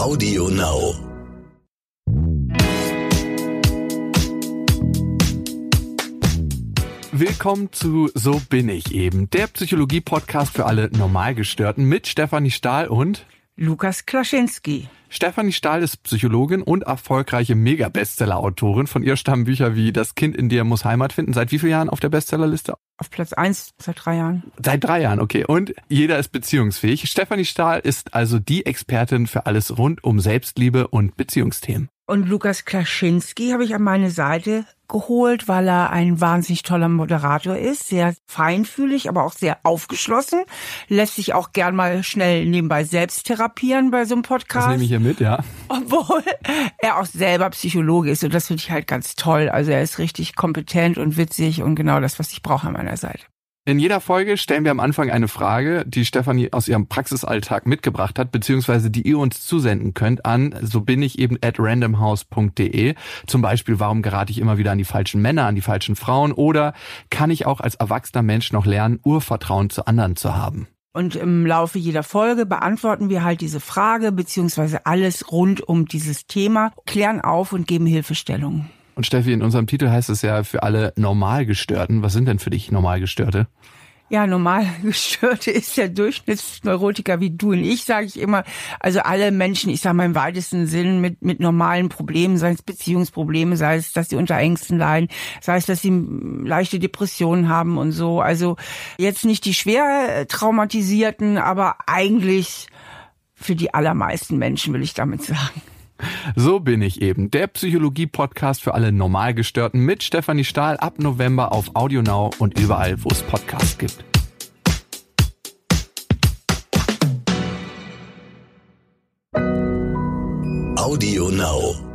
Audio Now. Willkommen zu So bin ich eben, der Psychologie-Podcast für alle Normalgestörten mit Stefanie Stahl und Lukas Klaschinski. Stefanie Stahl ist Psychologin und erfolgreiche Mega-Bestseller-Autorin. Von ihr stammen Bücher wie Das Kind in dir muss Heimat finden. Seit wie vielen Jahren auf der Bestsellerliste? Auf Platz eins seit drei Jahren. Seit drei Jahren, okay. Und jeder ist beziehungsfähig. Stefanie Stahl ist also die Expertin für alles rund um Selbstliebe und Beziehungsthemen. Und Lukas Klaschinski habe ich an meine Seite geholt, weil er ein wahnsinnig toller Moderator ist, sehr feinfühlig, aber auch sehr aufgeschlossen, lässt sich auch gern mal schnell nebenbei selbst therapieren bei so einem Podcast. Das nehme ich hier mit, ja. Obwohl er auch selber Psychologe ist und das finde ich halt ganz toll. Also er ist richtig kompetent und witzig und genau das, was ich brauche an meiner Seite. In jeder Folge stellen wir am Anfang eine Frage, die Stefanie aus ihrem Praxisalltag mitgebracht hat, beziehungsweise die ihr uns zusenden könnt an, so bin ich eben at randomhouse.de. Zum Beispiel, warum gerate ich immer wieder an die falschen Männer, an die falschen Frauen? Oder kann ich auch als erwachsener Mensch noch lernen, Urvertrauen zu anderen zu haben? Und im Laufe jeder Folge beantworten wir halt diese Frage, beziehungsweise alles rund um dieses Thema, klären auf und geben Hilfestellungen. Und Steffi, in unserem Titel heißt es ja für alle Normalgestörten. Was sind denn für dich Normalgestörte? Ja, Normalgestörte ist der Durchschnittsneurotiker wie du und ich, sage ich immer. Also alle Menschen, ich sage mal im weitesten Sinn, mit, mit normalen Problemen, sei es Beziehungsprobleme, sei es, dass sie unter Ängsten leiden, sei es, dass sie leichte Depressionen haben und so. Also jetzt nicht die schwer traumatisierten, aber eigentlich für die allermeisten Menschen, will ich damit sagen. So bin ich eben. Der Psychologie-Podcast für alle Normalgestörten mit Stefanie Stahl ab November auf AudioNow und überall, wo es Podcasts gibt. Audio Now.